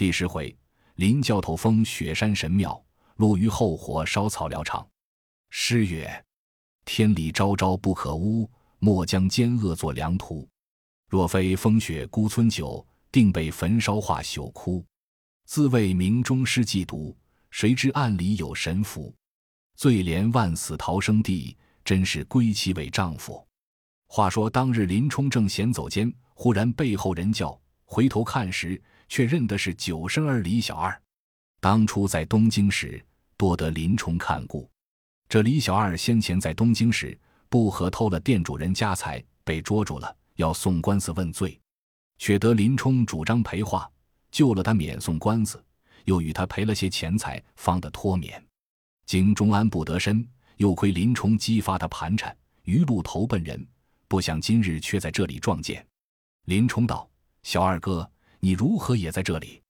第十回，林教头封雪山神庙，陆虞后火烧草料场。诗曰：“天理昭昭不可污，莫将奸恶作良图。若非风雪孤村酒，定被焚烧化朽枯。自谓明中诗既读，谁知暗里有神符？最怜万死逃生地，真是归期为丈夫。”话说当日林冲正闲走间，忽然背后人叫，回头看时，却认得是九生儿李小二。当初在东京时，多得林冲看顾。这李小二先前在东京时，不和偷了店主人家财，被捉住了，要送官司问罪，却得林冲主张赔话，救了他免送官司，又与他赔了些钱财，方得脱免。经中安不得身，又亏林冲激发他盘缠，余路投奔人。不想今日却在这里撞见，林冲道：“小二哥，你如何也在这里？”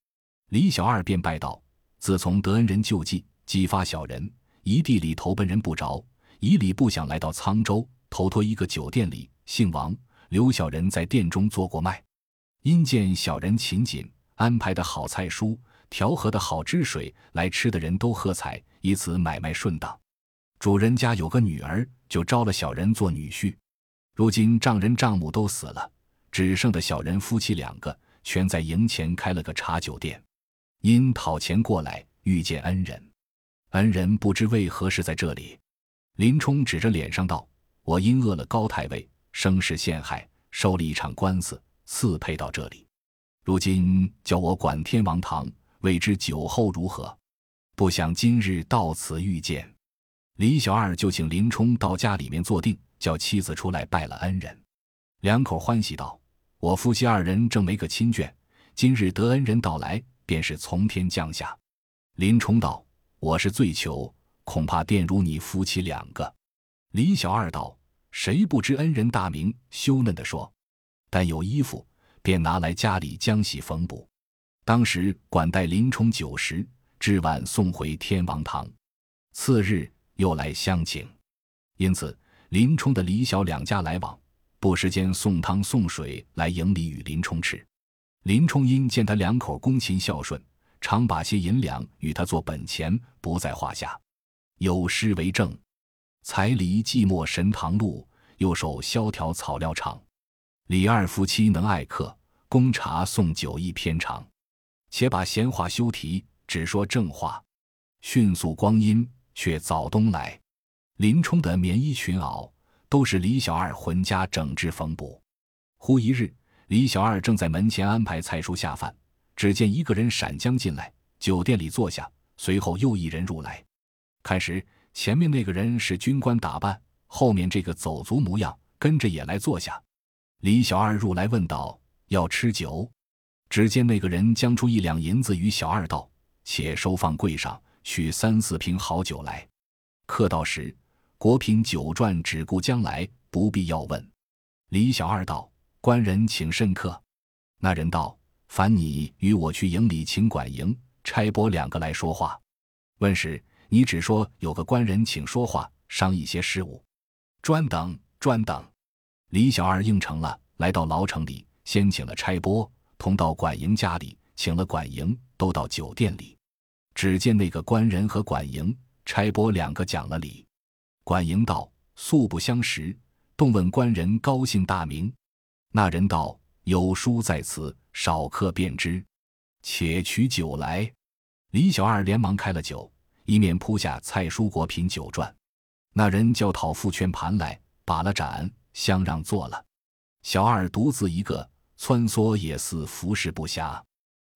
李小二便拜道：“自从得恩人救济，激发小人，一地里投奔人不着，一里不想来到沧州，投托一个酒店里，姓王，刘小人在店中做过卖。因见小人勤谨，安排的好菜蔬，调和的好汁水，来吃的人都喝彩，以此买卖顺当。主人家有个女儿，就招了小人做女婿。”如今丈人丈母都死了，只剩的小人夫妻两个，全在营前开了个茶酒店。因讨钱过来，遇见恩人，恩人不知为何是在这里。林冲指着脸上道：“我因饿了高太尉，生事陷害，受了一场官司，赐配到这里。如今叫我管天王堂，未知酒后如何？不想今日到此遇见。”李小二就请林冲到家里面坐定。叫妻子出来拜了恩人，两口欢喜道：“我夫妻二人正没个亲眷，今日得恩人到来，便是从天降下。”林冲道：“我是醉囚，恐怕玷辱你夫妻两个。”李小二道：“谁不知恩人大名？”羞嫩的说：“但有衣服，便拿来家里浆洗缝补。”当时管待林冲酒食，至晚送回天王堂。次日又来相请，因此。林冲的李小两家来往，不时间送汤送水来营里与林冲吃。林冲因见他两口恭勤孝顺，常把些银两与他做本钱，不在话下。有诗为证：“才离寂寞神堂路，又守萧条草料场。李二夫妻能爱客，供茶送酒亦偏长。且把闲话休提，只说正话。迅速光阴却早冬来。”林冲的棉衣裙袄都是李小二浑家整治缝补。忽一日，李小二正在门前安排菜蔬下饭，只见一个人闪将进来，酒店里坐下。随后又一人入来，看时前面那个人是军官打扮，后面这个走卒模样，跟着也来坐下。李小二入来问道：“要吃酒？”只见那个人将出一两银子与小二道：“且收放柜上，取三四瓶好酒来。客到时。”国品九传只顾将来，不必要问。李小二道：“官人请甚客。”那人道：“烦你与我去营里请管营、差拨两个来说话。问时，你只说有个官人请说话，商议些事务。专等，专等。”李小二应承了，来到牢城里，先请了差拨，同到管营家里，请了管营，都到酒店里。只见那个官人和管营、差拨两个讲了礼。管营道：“素不相识，动问官人高姓大名？”那人道：“有书在此，少客便知。”且取酒来。李小二连忙开了酒，一面铺下菜蔬果品酒馔。那人叫讨复圈盘来，把了盏，相让坐了。小二独自一个，穿梭也似服侍不暇。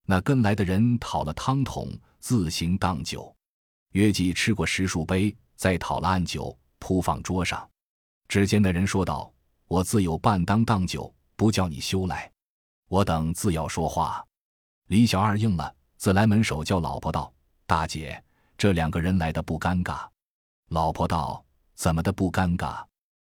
那跟来的人讨了汤桶，自行当酒。约计吃过十数杯，再讨了暗酒。铺放桌上，只见那人说道：“我自有半当当酒，不叫你休来。我等自要说话。”李小二应了，自来门首叫老婆道：“大姐，这两个人来的不尴尬。”老婆道：“怎么的不尴尬？”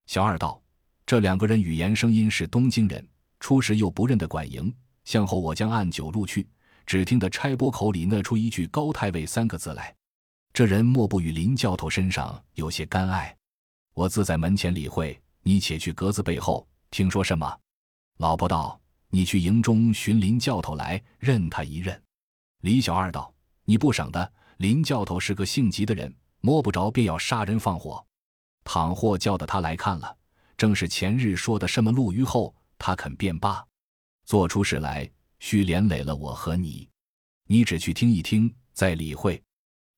小二道：“这两个人语言声音是东京人，初时又不认得管营。向后我将按酒入去，只听得差拨口里那出一句‘高太尉’三个字来。”这人莫不与林教头身上有些干碍，我自在门前理会，你且去格子背后听说什么？老婆道：“你去营中寻林教头来，认他一认。”李小二道：“你不省的，林教头是个性急的人，摸不着便要杀人放火。倘或叫得他来看了，正是前日说的什么陆虞后，他肯便罢。做出事来，须连累了我和你。你只去听一听，再理会。”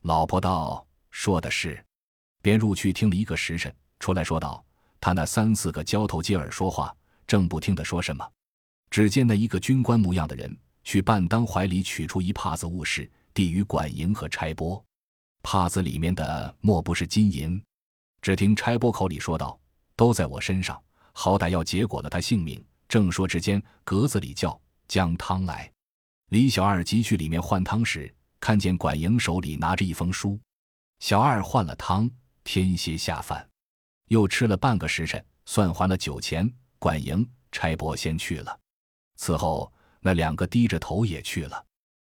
老婆道：“说的是。”便入去听了一个时辰，出来说道：“他那三四个交头接耳说话，正不听的说什么。只见那一个军官模样的人。”去半当怀里取出一帕子物事，递与管营和差拨。帕子里面的莫不是金银？只听差拨口里说道：“都在我身上，好歹要结果了他性命。”正说之间，格子里叫将汤来。李小二急去里面换汤时，看见管营手里拿着一封书。小二换了汤，天歇下饭，又吃了半个时辰，算还了酒钱。管营、差拨先去了，此后。那两个低着头也去了，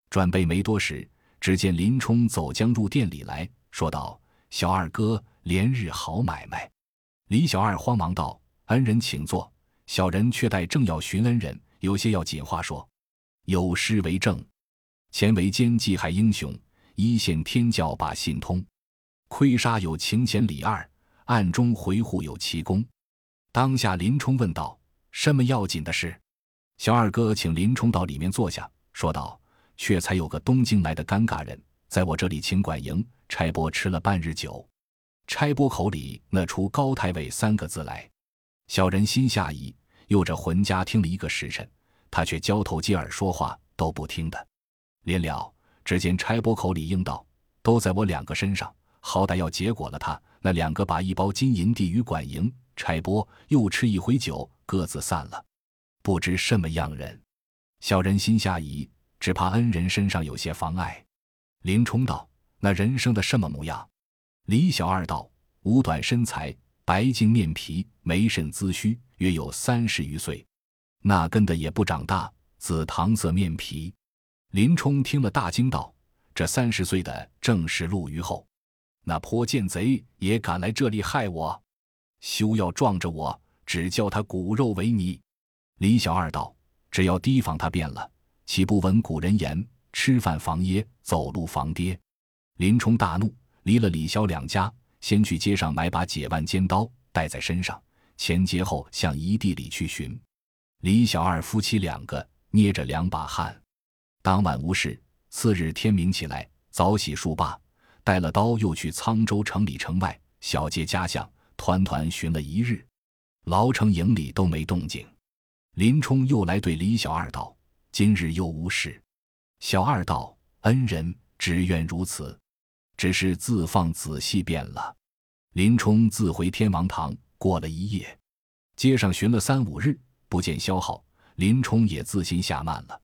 转背没多时，只见林冲走将入店里来说道：“小二哥，连日好买卖。”李小二慌忙道：“恩人请坐，小人却待正要寻恩人，有些要紧话说。有诗为证：前为奸计害英雄，一线天教把信通。亏杀有情钱李二，暗中回护有奇功。”当下林冲问道：“什么要紧的事？”小二哥请林冲到里面坐下，说道：“却才有个东京来的尴尬人，在我这里请管营差拨吃了半日酒，差拨口里那出高太尉三个字来，小人心下疑，又着浑家听了一个时辰，他却交头接耳说话都不听的。临了，只见差拨口里应道：都在我两个身上，好歹要结果了他。那两个把一包金银递与管营差拨，又吃一回酒，各自散了。”不知什么样人，小人心下疑，只怕恩人身上有些妨碍。林冲道：“那人生的什么模样？”李小二道：“五短身材，白净面皮，眉甚姿须，约有三十余岁。那跟的也不长大，紫糖色面皮。”林冲听了大惊道：“这三十岁的正是陆虞后，那泼贱贼也敢来这里害我？休要撞着我，只叫他骨肉为泥。”李小二道：“只要提防他变了，岂不闻古人言：吃饭防噎，走路防跌？”林冲大怒，离了李萧两家，先去街上买把解腕尖刀，带在身上，前街后向一地里去寻。李小二夫妻两个捏着两把汗。当晚无事，次日天明起来，早洗漱罢，带了刀又去沧州城里城外小街家巷团团寻了一日，牢城营里都没动静。林冲又来对李小二道：“今日又无事。”小二道：“恩人只愿如此，只是自放仔细便了。”林冲自回天王堂，过了一夜，街上寻了三五日，不见消耗，林冲也自心下慢了。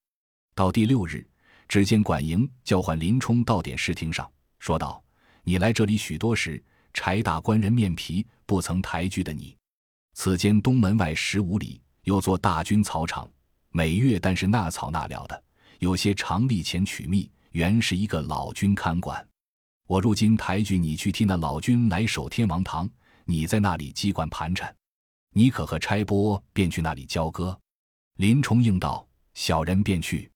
到第六日，只见管营叫唤林冲到点视厅上，说道：“你来这里许多时，柴大官人面皮不曾抬举的你，此间东门外十五里。”有座大军草场，每月但是那草那料的，有些常例前取蜜，原是一个老君看管。我如今抬举你去替那老君来守天王堂，你在那里机关盘缠，你可和差拨便去那里交割。林冲应道：“小人便去。”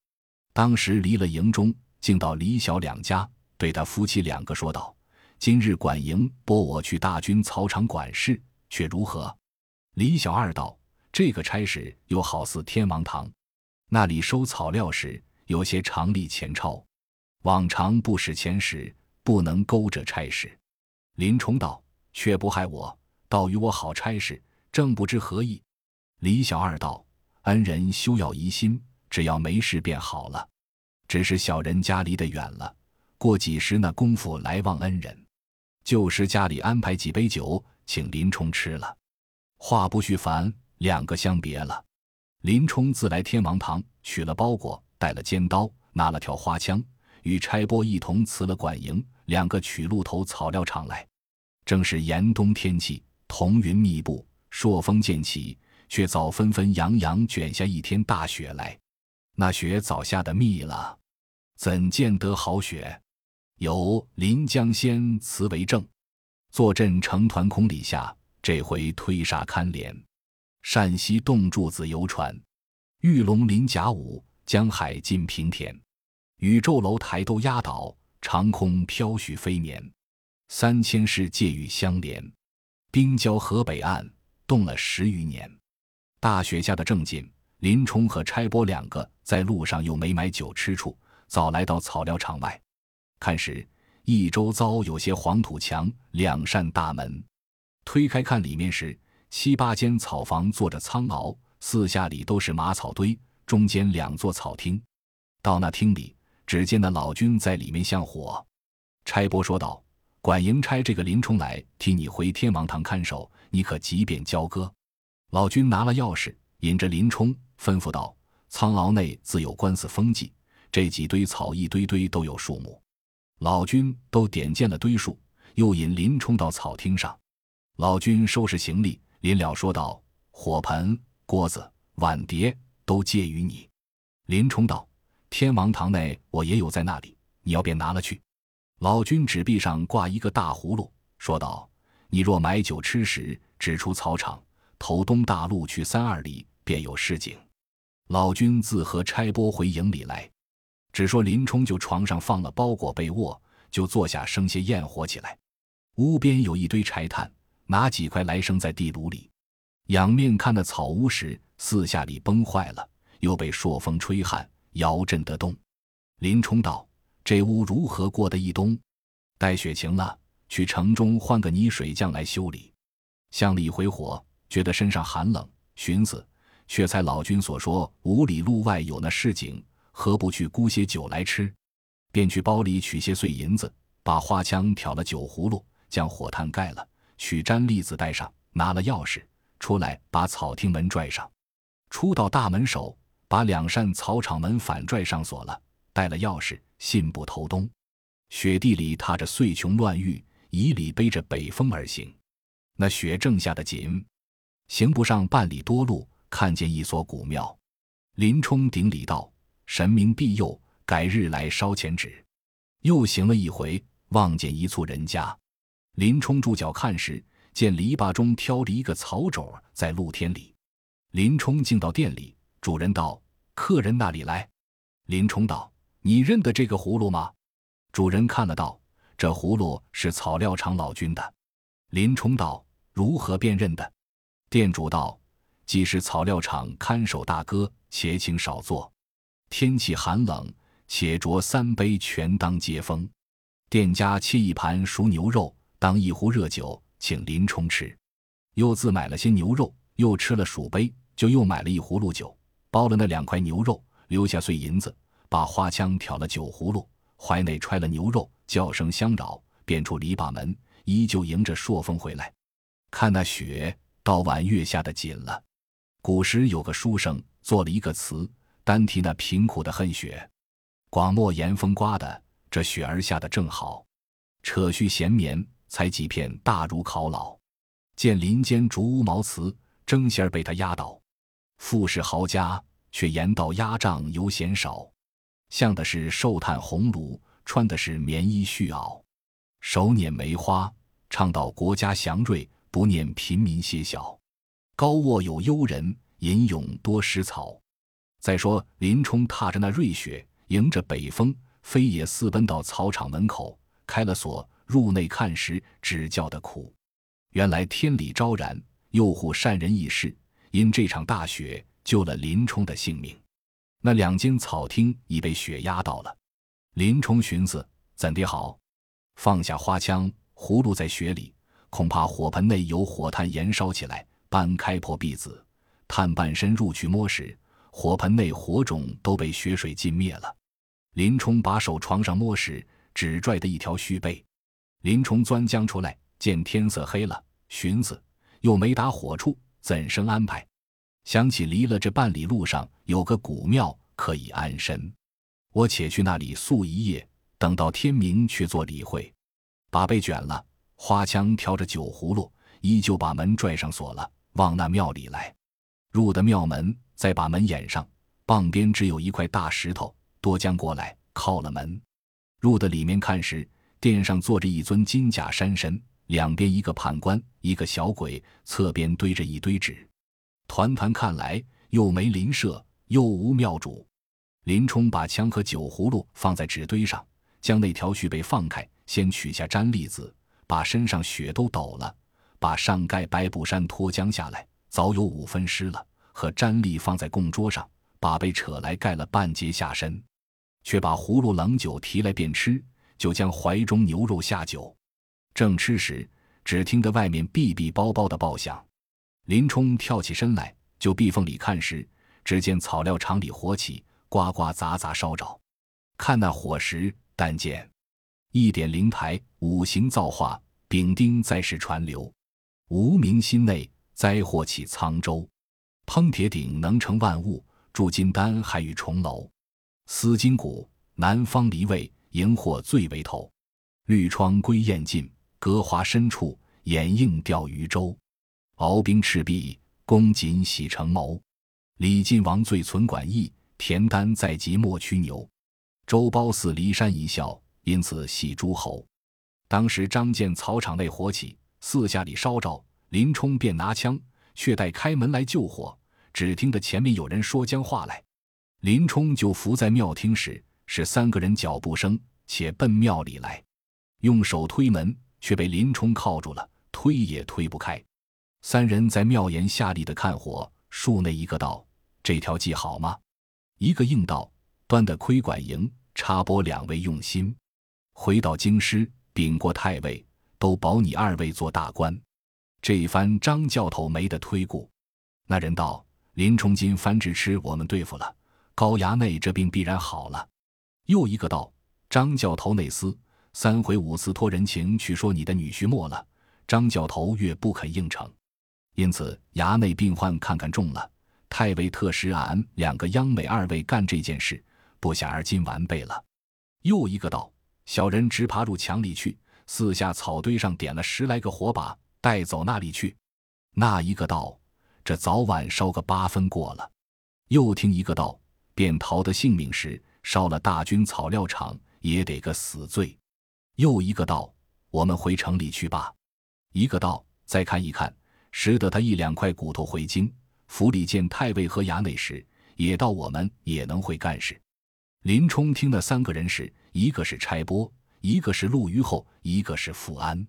当时离了营中，竟到李小两家，对他夫妻两个说道：“今日管营拨我去大军草场管事，却如何？”李小二道。这个差事又好似天王堂，那里收草料时有些常例前钞，往常不使钱时不能勾着差事。林冲道：“却不害我，倒与我好差事，正不知何意。”李小二道：“恩人休要疑心，只要没事便好了。只是小人家离得远了，过几时那功夫来望恩人。就是家里安排几杯酒，请林冲吃了。话不续烦。”两个相别了，林冲自来天王堂取了包裹，带了尖刀，拿了条花枪，与差拨一同辞了管营，两个取路头草料场来。正是严冬天气，彤云密布，朔风渐起，却早纷纷扬扬卷下一天大雪来。那雪早下的密了，怎见得好雪？由临江仙词为证：坐镇成团空里下，这回推沙堪连。陕西洞柱子游船，玉龙临甲午，江海尽平田。宇宙楼台都压倒，长空飘絮飞绵。三千世界域相连，冰交河北岸冻了十余年。大雪下的正紧，林冲和差拨两个在路上又没买酒吃处，早来到草料场外。看时，一周遭有些黄土墙，两扇大门。推开看，里面是七八间草房，坐着苍獒，四下里都是马草堆，中间两座草厅。到那厅里，只见那老君在里面向火。差拨说道：“管营差这个林冲来替你回天王堂看守，你可即便交割。”老君拿了钥匙，引着林冲，吩咐道：“苍獒内自有官司封记，这几堆草一堆堆都有数目。”老君都点见了堆数，又引林冲到草厅上。老君收拾行李，临了说道：“火盆、锅子、碗碟都借于你。”林冲道：“天王堂内我也有在那里，你要便拿了去。”老君纸壁上挂一个大葫芦，说道：“你若买酒吃食，只出草场，投东大路去三二里，便有市井。”老君自和差拨回营里来。只说林冲就床上放了包裹被卧，就坐下生些焰火起来。屋边有一堆柴炭，拿几块来生在地炉里。仰面看那草屋时，四下里崩坏了，又被朔风吹撼，摇震得动。林冲道：“这屋如何过得一冬？待雪晴了，去城中换个泥水匠来修理。”向里回火，觉得身上寒冷，寻思：却才老君所说，五里路外有那市井。何不去沽些酒来吃？便去包里取些碎银子，把花枪挑了酒葫芦，将火炭盖了，取毡笠子带上，拿了钥匙出来，把草厅门拽上。出到大门首，把两扇草场门反拽上锁了，带了钥匙，信步投东。雪地里踏着碎琼乱玉，以里背着北风而行。那雪正下的紧，行不上半里多路，看见一所古庙，林冲顶礼道。神明庇佑，改日来烧钱纸。又行了一回，望见一簇人家。林冲住脚看时，见篱笆中挑着一个草帚在露天里。林冲进到店里，主人道：“客人那里来？”林冲道：“你认得这个葫芦吗？”主人看了道：“这葫芦是草料场老君的。”林冲道：“如何辨认的？”店主道：“既是草料场看守大哥，且请少坐。”天气寒冷，且酌三杯，全当接风。店家切一盘熟牛肉，当一壶热酒，请林冲吃。又自买了些牛肉，又吃了数杯，就又买了一葫芦酒，包了那两块牛肉，留下碎银子，把花枪挑了酒葫芦，怀内揣了牛肉，叫声相扰，便出篱笆门，依旧迎着朔风回来。看那雪，到晚月下的紧了。古时有个书生，做了一个词。单提那贫苦的恨雪，广漠严风刮的，这雪儿下的正好。扯去闲眠，才几片大如考老。见林间竹屋茅茨，争先儿被他压倒。富士豪家，却言道压帐犹嫌少。向的是寿炭红炉，穿的是棉衣絮袄。手捻梅花，倡导国家祥瑞，不念贫民些小。高卧有幽人，吟咏多食草。再说，林冲踏着那瑞雪，迎着北风，飞也似奔到草场门口，开了锁，入内看时，只叫得苦。原来天理昭然，佑护善人义士，因这场大雪救了林冲的性命。那两间草厅已被雪压到了。林冲寻思怎的好，放下花枪，葫芦在雪里，恐怕火盆内有火炭燃烧起来，搬开破壁子，探半身入去摸时。火盆内火种都被雪水浸灭了。林冲把手床上摸时，只拽得一条须背。林冲钻将出来，见天色黑了，寻思又没打火处，怎生安排？想起离了这半里路上有个古庙可以安身，我且去那里宿一夜，等到天明去做理会。把被卷了，花枪挑着酒葫芦，依旧把门拽上锁了，往那庙里来。入的庙门。再把门掩上，傍边只有一块大石头，多将过来靠了门。入的里面看时，殿上坐着一尊金甲山神，两边一个判官，一个小鬼，侧边堆着一堆纸。团团看来，又没邻舍，又无庙主。林冲把枪和酒葫芦放在纸堆上，将那条絮被放开，先取下毡笠子，把身上血都抖了，把上盖白布衫脱将下来，早有五分湿了，和毡笠放在供桌上，把被扯来盖了半截下身，却把葫芦冷酒提来便吃，就将怀中牛肉下酒，正吃时，只听得外面哔哔包包的爆响，林冲跳起身来，就壁缝里看时，只见草料场里火起。呱呱杂杂烧着，看那火石，但见一点灵台，五行造化，丙丁在世传流。无名心内灾祸起沧州，烹铁鼎能成万物，铸金丹还与重楼。思金谷，南方离位，荧惑最为头。绿窗归雁尽，隔华深处，掩映钓鱼舟。鳌冰赤壁，公瑾喜成谋。李靖王最存管义。田丹在即莫驱牛，周褒似骊山一笑，因此喜诸侯。当时张建草场内火起，四下里烧着，林冲便拿枪，却待开门来救火。只听得前面有人说将话来，林冲就伏在庙厅时，是三个人脚步声，且奔庙里来，用手推门，却被林冲铐住了，推也推不开。三人在庙檐下立的看火，树内一个道：“这条计好吗？”一个应道：“端的亏管营，插播两位用心。回到京师，禀过太尉，都保你二位做大官。这一番张教头没得推故。”那人道：“林冲今番直吃我们对付了，高衙内这病必然好了。”又一个道：“张教头内司三回五次托人情去说你的女婿没了，张教头越不肯应承，因此衙内病患看看重了。”太尉特使俺两个央美二位干这件事，不想而今完备了。又一个道：小人直爬入墙里去，四下草堆上点了十来个火把，带走那里去。那一个道：这早晚烧个八分过了。又听一个道：便逃得性命时，烧了大军草料场，也得个死罪。又一个道：我们回城里去罢。一个道：再看一看，识得他一两块骨头回京。府里见太尉和衙内时，也道我们也能会干事。林冲听了三个人时，一个是差拨，一个是陆虞候，一个是富安。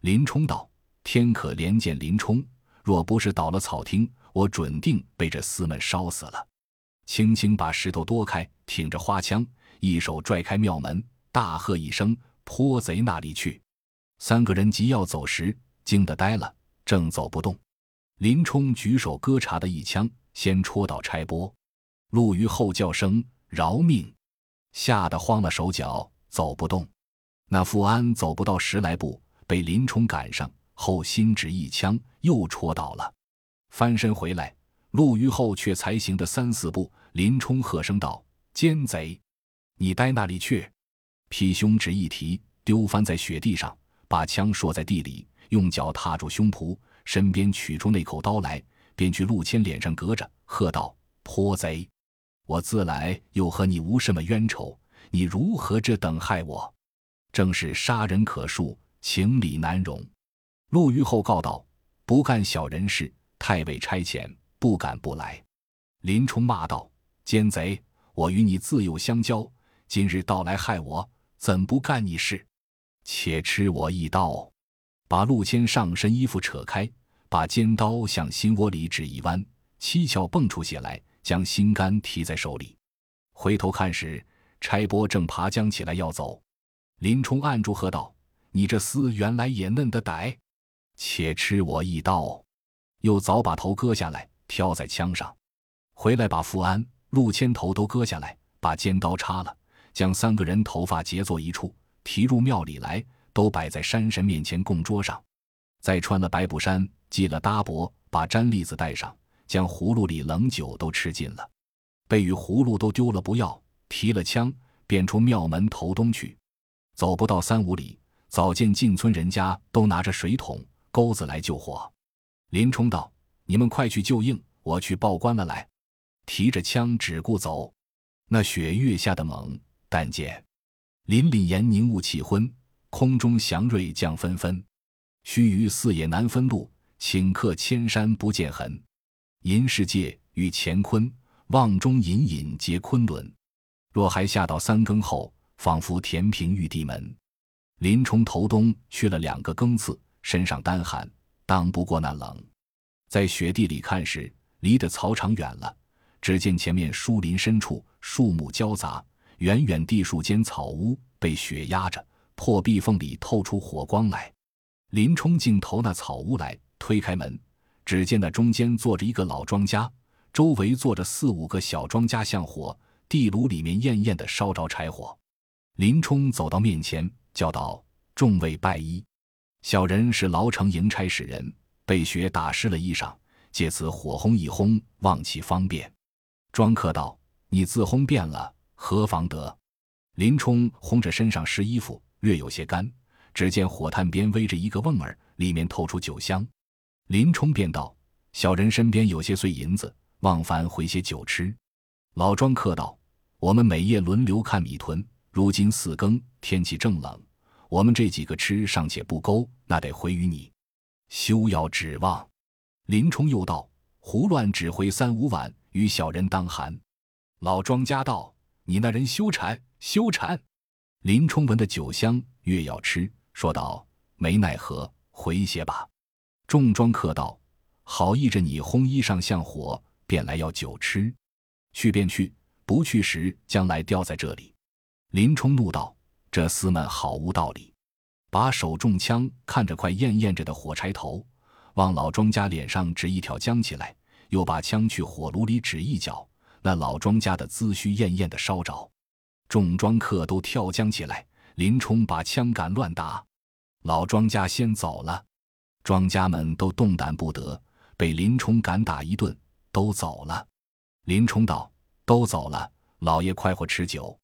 林冲道：“天可怜见林冲，若不是倒了草厅，我准定被这厮们烧死了。”轻轻把石头夺开，挺着花枪，一手拽开庙门，大喝一声：“泼贼那里去！”三个人急要走时，惊得呆了，正走不动。林冲举手割茶的一枪，先戳到差拨，陆虞后叫声饶命，吓得慌了手脚，走不动。那富安走不到十来步，被林冲赶上，后心指一枪，又戳倒了，翻身回来，陆虞后却才行的三四步。林冲喝声道：“奸贼，你待那里去！”劈胸指一提，丢翻在雪地上，把枪缩在地里，用脚踏住胸脯。身边取出那口刀来，便去陆谦脸上隔着，喝道：“泼贼！我自来又和你无什么冤仇，你如何这等害我？正是杀人可恕，情理难容。”陆虞后告道：“不干小人事，太尉差遣，不敢不来。”林冲骂道：“奸贼！我与你自幼相交，今日到来害我，怎不干你事？且吃我一刀！”把陆谦上身衣服扯开。把尖刀向心窝里只一弯，七窍蹦出血来，将心肝提在手里。回头看时，差拨正爬将起来要走。林冲按住，喝道：“你这厮原来也嫩的歹，且吃我一刀！”又早把头割下来，挑在枪上。回来把富安、陆谦头都割下来，把尖刀插了，将三个人头发结作一处，提入庙里来，都摆在山神面前供桌上。再穿了白布衫。系了搭脖，把毡笠子戴上，将葫芦里冷酒都吃尽了，被与葫芦都丢了不要，提了枪便出庙门投东去。走不到三五里，早见进村人家都拿着水桶、钩子来救火。林冲道：“你们快去救应，我去报官了来。”提着枪只顾走，那雪越下的猛，但见林里岩凝雾气昏，空中祥瑞降纷纷，须臾四野难分路。顷刻千山不见痕，银世界与乾坤，望中隐隐皆昆仑。若还下到三更后，仿佛填平玉帝门。林冲头东去了两个更次，身上单寒，当不过那冷。在雪地里看时，离得草场远了，只见前面树林深处树木交杂，远远地树间草屋被雪压着，破壁缝里透出火光来。林冲竟投那草屋来，推开门，只见那中间坐着一个老庄家，周围坐着四五个小庄家向火。地炉里面艳艳的烧着柴火，林冲走到面前，叫道：“众位拜衣，小人是牢城营差使人，被雪打湿了衣裳，借此火烘一烘，望其方便。”庄客道：“你自烘便了，何妨得？”林冲烘着身上湿衣服，略有些干。只见火炭边煨着一个瓮儿，里面透出酒香。林冲便道：“小人身边有些碎银子，望凡回些酒吃。”老庄客道。我们每夜轮流看米屯，如今四更，天气正冷，我们这几个吃尚且不够，那得回于你，休要指望。林冲又道：“胡乱指挥三五碗，与小人当寒。”老庄家道：“你那人休馋，休馋。”林冲闻的酒香，越要吃，说道：“没奈何，回些吧。”众庄客道：“好意着你烘衣裳像火，便来要酒吃，去便去。”不去时，将来吊在这里。林冲怒道：“这厮们好无道理！”把手中枪看着快艳艳着的火柴头，往老庄家脸上指一挑将起来，又把枪去火炉里指一脚，那老庄家的髭须艳艳的烧着。众庄客都跳将起来，林冲把枪杆乱打，老庄家先走了。庄家们都动弹不得，被林冲赶打一顿，都走了。林冲道。都走了，老爷快活吃酒。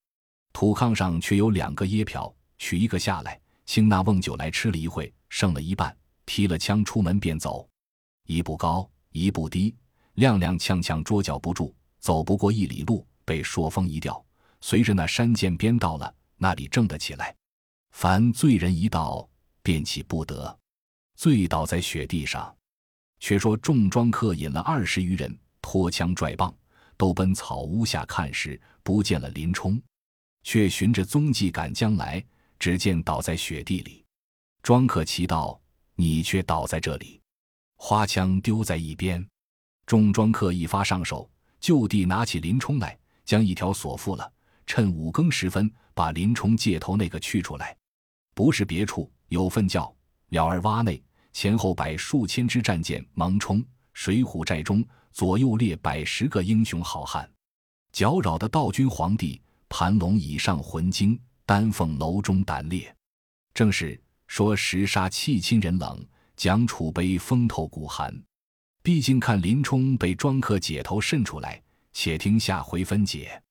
土炕上却有两个椰瓢，取一个下来，清那瓮酒来吃了一会，剩了一半，提了枪出门便走。一步高，一步低，踉踉跄跄，捉脚不住，走不过一里路，被朔风一吊，随着那山涧边到了，那里正得起来。凡醉人一到，便起不得，醉倒在雪地上。却说众庄客引了二十余人，拖枪拽棒。都奔草屋下看时，不见了林冲，却循着踪迹赶将来，只见倒在雪地里。庄客奇道：“你却倒在这里！”花枪丢在一边。众庄客一发上手，就地拿起林冲来，将一条锁缚了。趁五更时分，把林冲借头那个去出来，不是别处，有份叫鸟儿洼内前后摆数千支战舰忙冲。水浒寨中左右列百十个英雄好汉，搅扰的道君皇帝盘龙以上魂惊，丹凤楼中胆裂。正是说石沙气侵人冷，讲楚悲风透骨寒。毕竟看林冲被庄客解头渗出来，且听下回分解。